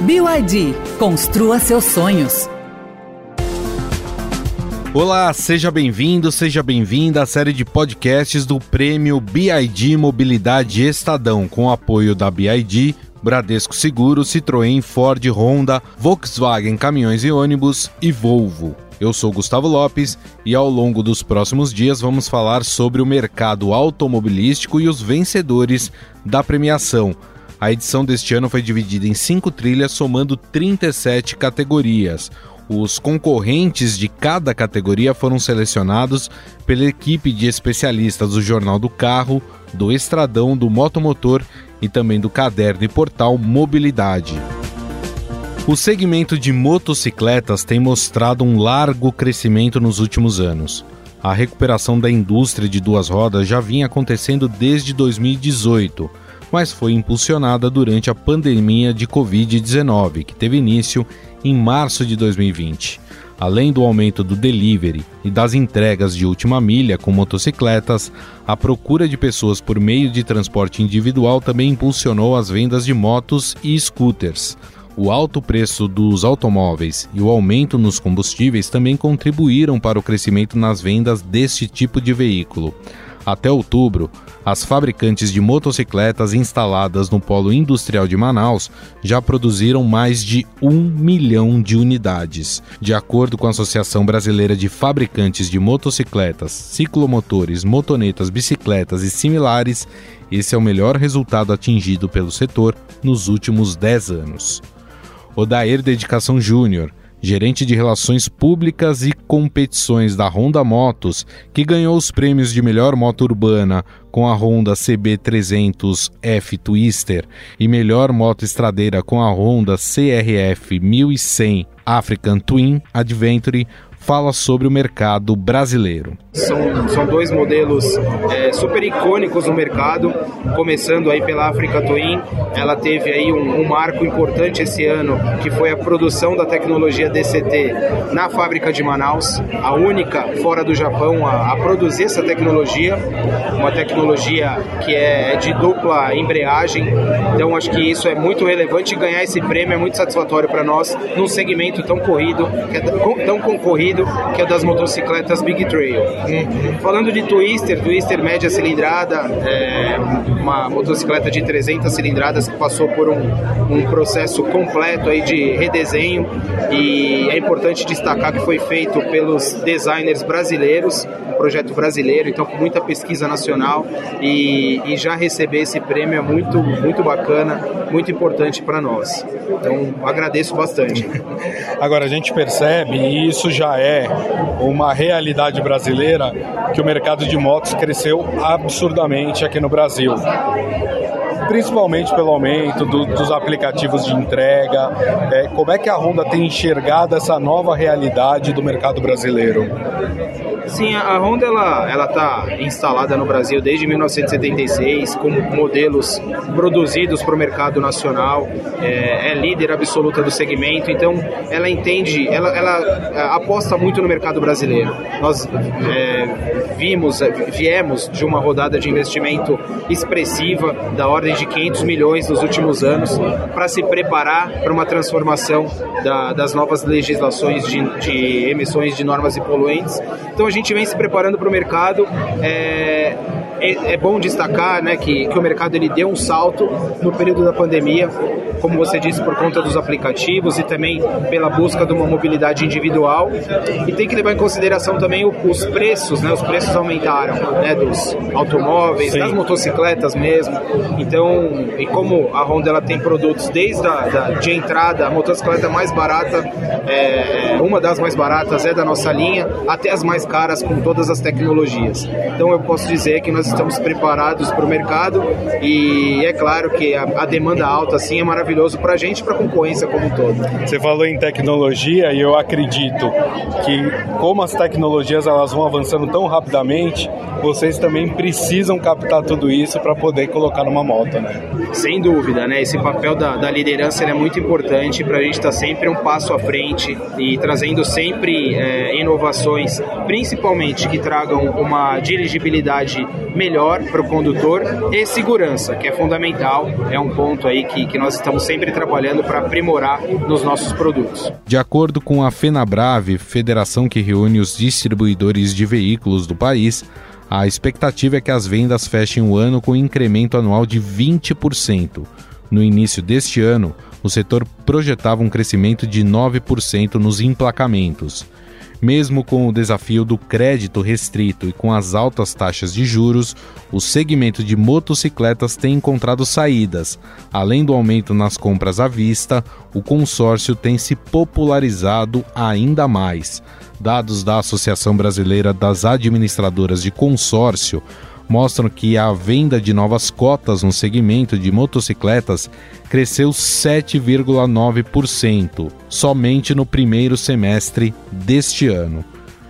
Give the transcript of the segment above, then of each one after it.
BYD, construa seus sonhos. Olá, seja bem-vindo, seja bem-vinda à série de podcasts do Prêmio BID Mobilidade Estadão, com apoio da BID, Bradesco Seguro, Citroën, Ford, Honda, Volkswagen Caminhões e Ônibus e Volvo. Eu sou Gustavo Lopes e ao longo dos próximos dias vamos falar sobre o mercado automobilístico e os vencedores da premiação. A edição deste ano foi dividida em cinco trilhas, somando 37 categorias. Os concorrentes de cada categoria foram selecionados pela equipe de especialistas do Jornal do Carro, do Estradão, do Motomotor e também do caderno e portal Mobilidade. O segmento de motocicletas tem mostrado um largo crescimento nos últimos anos. A recuperação da indústria de duas rodas já vinha acontecendo desde 2018 mas foi impulsionada durante a pandemia de Covid-19, que teve início em março de 2020. Além do aumento do delivery e das entregas de última milha com motocicletas, a procura de pessoas por meio de transporte individual também impulsionou as vendas de motos e scooters. O alto preço dos automóveis e o aumento nos combustíveis também contribuíram para o crescimento nas vendas deste tipo de veículo. Até outubro, as fabricantes de motocicletas instaladas no Polo Industrial de Manaus já produziram mais de um milhão de unidades. De acordo com a Associação Brasileira de Fabricantes de Motocicletas, Ciclomotores, Motonetas, Bicicletas e similares, esse é o melhor resultado atingido pelo setor nos últimos 10 anos. Odair Dedicação Júnior, gerente de relações públicas e competições da Honda Motos, que ganhou os prêmios de melhor moto urbana com a Honda CB300F Twister e melhor moto estradeira com a Honda CRF 1100 African Twin Adventure fala sobre o mercado brasileiro. São, são dois modelos é, super icônicos no mercado, começando aí pela Africa Twin. Ela teve aí um, um, marco importante esse ano, que foi a produção da tecnologia DCT na fábrica de Manaus, a única fora do Japão a, a produzir essa tecnologia, uma tecnologia que é, de dupla embreagem. Então acho que isso é muito relevante ganhar esse prêmio é muito satisfatório para nós num segmento tão corrido, é tão concorrido, que é das motocicletas Big Trail. Uhum. Falando de Twister, Twister média cilindrada, é uma motocicleta de 300 cilindradas que passou por um, um processo completo aí de redesenho e é importante destacar que foi feito pelos designers brasileiros, projeto brasileiro, então com muita pesquisa nacional e, e já receber esse prêmio é muito, muito bacana, muito importante para nós. Então agradeço bastante. Agora a gente percebe, e isso já é uma realidade brasileira, que o mercado de motos cresceu absurdamente aqui no Brasil principalmente pelo aumento do, dos aplicativos de entrega. É, como é que a Honda tem enxergado essa nova realidade do mercado brasileiro? Sim, a Honda ela ela está instalada no Brasil desde 1976 com modelos produzidos para o mercado nacional, é, é, líder absoluta do segmento, então ela entende, ela, ela é, aposta muito no mercado brasileiro. Nós é, vimos, viemos de uma rodada de investimento expressiva da ordem de 500 milhões nos últimos anos para se preparar para uma transformação da, das novas legislações de, de emissões de normas e poluentes. Então a gente vem se preparando para o mercado. É, é, é, bom destacar né, que, que o mercado ele deu um salto no período da pandemia, como você disse, por conta dos aplicativos e também pela busca de uma mobilidade individual. E tem que levar em consideração também os preços, né, os preços aumentaram né, dos automóveis, Sim. das motocicletas mesmo. Então, e como a Honda ela tem produtos desde a da, de entrada, a motocicleta mais barata, é, é, uma das mais baratas é da nossa linha, até as mais caras com todas as tecnologias. Então eu posso dizer que nós estamos preparados para o mercado e é claro que a, a demanda alta assim é maravilhoso para a gente e para a concorrência como um todo. Você falou em tecnologia e eu acredito que como as tecnologias elas vão avançando tão rapidamente, vocês também precisam captar tudo isso para poder colocar numa moto, né? Sem dúvida, né? Esse papel da, da liderança é muito importante para a gente estar tá sempre um passo à frente e trazendo sempre é, inovações, principalmente que tragam uma dirigibilidade melhor para o condutor e segurança, que é fundamental, é um ponto aí que, que nós estamos estamos sempre trabalhando para aprimorar nos nossos produtos. De acordo com a FenaBrave, federação que reúne os distribuidores de veículos do país, a expectativa é que as vendas fechem o ano com um incremento anual de 20%. No início deste ano, o setor projetava um crescimento de 9% nos emplacamentos. Mesmo com o desafio do crédito restrito e com as altas taxas de juros, o segmento de motocicletas tem encontrado saídas. Além do aumento nas compras à vista, o consórcio tem se popularizado ainda mais. Dados da Associação Brasileira das Administradoras de Consórcio mostram que a venda de novas cotas no segmento de motocicletas cresceu 7,9% somente no primeiro semestre deste ano.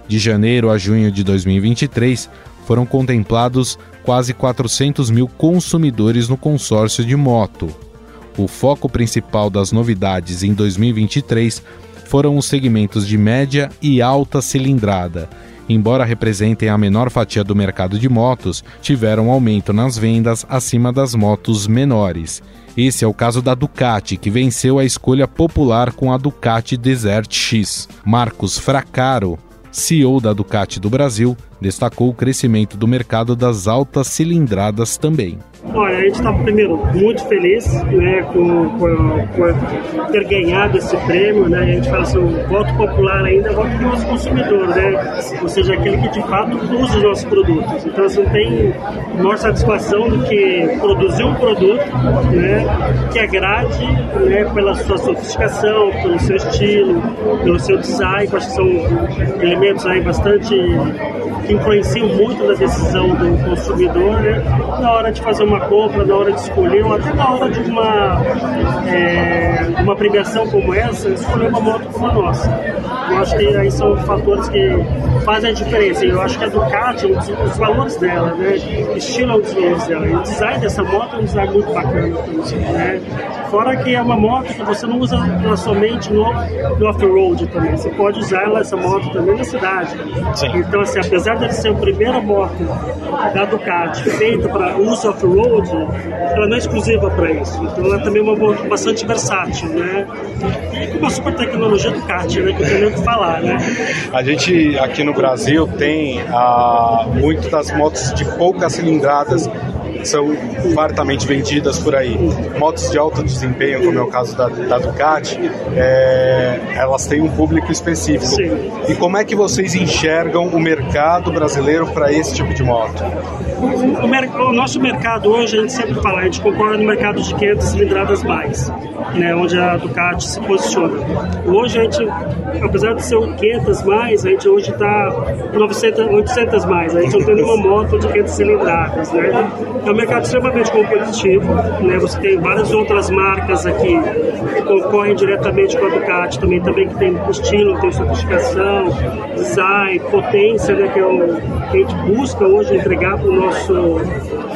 De janeiro a junho de 2023, foram contemplados quase 400 mil consumidores no consórcio de moto. O foco principal das novidades em 2023 foram os segmentos de média e alta cilindrada embora representem a menor fatia do mercado de motos, tiveram aumento nas vendas acima das motos menores. Esse é o caso da Ducati, que venceu a escolha popular com a Ducati Desert X. Marcos Fracaro, CEO da Ducati do Brasil, destacou o crescimento do mercado das altas cilindradas também. Olha, a gente está primeiro muito feliz né, com, com, com, ter ganhado esse prêmio. Né? A gente fala assim, o voto popular ainda é voto do nosso consumidor, né? ou seja, aquele que de fato usa os nossos produtos. Então, assim, tem maior satisfação do que produzir um produto né, que agrade né, pela sua sofisticação, pelo seu estilo, pelo seu design, que acho que são elementos aí bastante que influenciam muito na decisão do consumidor né, na hora de fazer uma compra, na hora de escolher, ou até na hora de uma, é, uma premiação como essa, escolher uma moto como a nossa. Eu acho que aí são fatores que fazem a diferença. Eu acho que a Ducati, um dos, os valores dela, né? Estilo é dos valores dela. E o design dessa moto é um design muito bacana. Né? Fora que é uma moto que você não usa ela somente no, no off-road também. Você pode usar ela, essa moto também na cidade. Sim. Então, assim, apesar de ser a primeira moto da Ducati feita para uso off-road, ela não é exclusiva para isso. Então, ela também é uma moto bastante versátil, né? E com uma super tecnologia Ducati, né? Que eu tenho o que falar, né? A gente aqui no Brasil tem ah, muito das motos de poucas cilindradas são fartamente vendidas por aí. Motos de alto desempenho, como é o caso da, da Ducati, é, elas têm um público específico. Sim. E como é que vocês enxergam o mercado brasileiro para esse tipo de moto? O, o, nosso mercado hoje, a gente sempre fala, a gente concorda no mercado de 500 cilindradas mais, né, onde a Ducati se posiciona. Hoje a gente, apesar de ser o 500 mais, a gente hoje está 800 mais, a gente não tem nenhuma moto de 500 cilindradas, né? É um mercado extremamente competitivo, né? Você tem várias outras marcas aqui que concorrem diretamente com a Ducati também, também que tem estilo, tem sofisticação, design, potência, né? Que, é o, que a gente busca hoje entregar para o nosso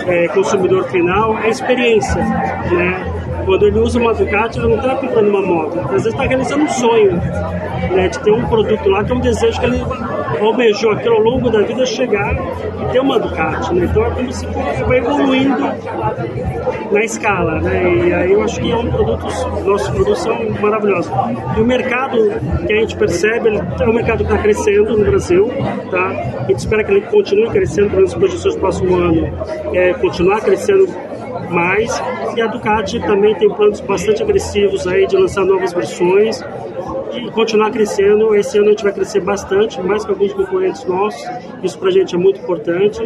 é, consumidor final, é experiência, né? Quando ele usa uma Ducati, ele não está comprando uma moto, às vezes está realizando um sonho, né? De ter um produto lá que é um desejo que ele almejou aquilo ao longo da vida chegar e ter uma Ducati, né? Então é como se vai evoluindo na escala, né? E aí eu acho que é um produto, são maravilhosos. E o mercado que a gente percebe, ele é um mercado que está crescendo no Brasil, tá? A gente espera que ele continue crescendo, pelo menos projeções do próximo ano, é, continuar crescendo mais. E a Ducati também tem planos bastante agressivos aí de lançar novas versões continuar crescendo. Esse ano a gente vai crescer bastante, mais que alguns concorrentes nossos. Isso para a gente é muito importante.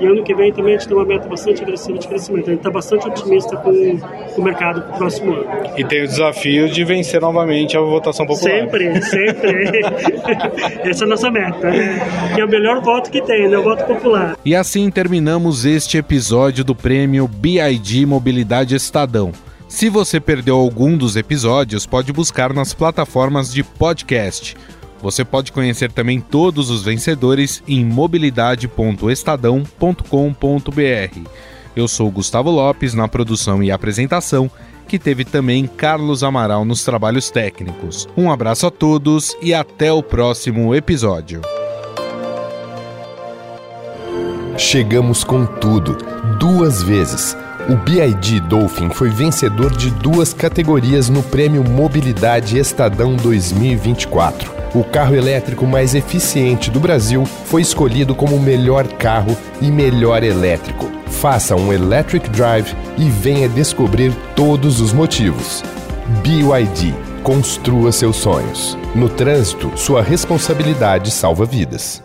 E ano que vem também a gente tem uma meta bastante agressiva de crescimento. A gente está bastante otimista com, com o mercado para o próximo ano. E tem o desafio de vencer novamente a votação popular. Sempre, sempre. Essa é a nossa meta, né? Que é o melhor voto que tem, né? O voto popular. E assim terminamos este episódio do prêmio BID Mobilidade Estadão. Se você perdeu algum dos episódios, pode buscar nas plataformas de podcast. Você pode conhecer também todos os vencedores em mobilidade.estadão.com.br. Eu sou Gustavo Lopes na produção e apresentação, que teve também Carlos Amaral nos trabalhos técnicos. Um abraço a todos e até o próximo episódio. Chegamos com tudo, duas vezes O BID Dolphin foi vencedor de duas categorias no Prêmio Mobilidade Estadão 2024. O carro elétrico mais eficiente do Brasil foi escolhido como o melhor carro e melhor elétrico. Faça um Electric Drive e venha descobrir todos os motivos. BYD. Construa seus sonhos. No trânsito, sua responsabilidade salva vidas.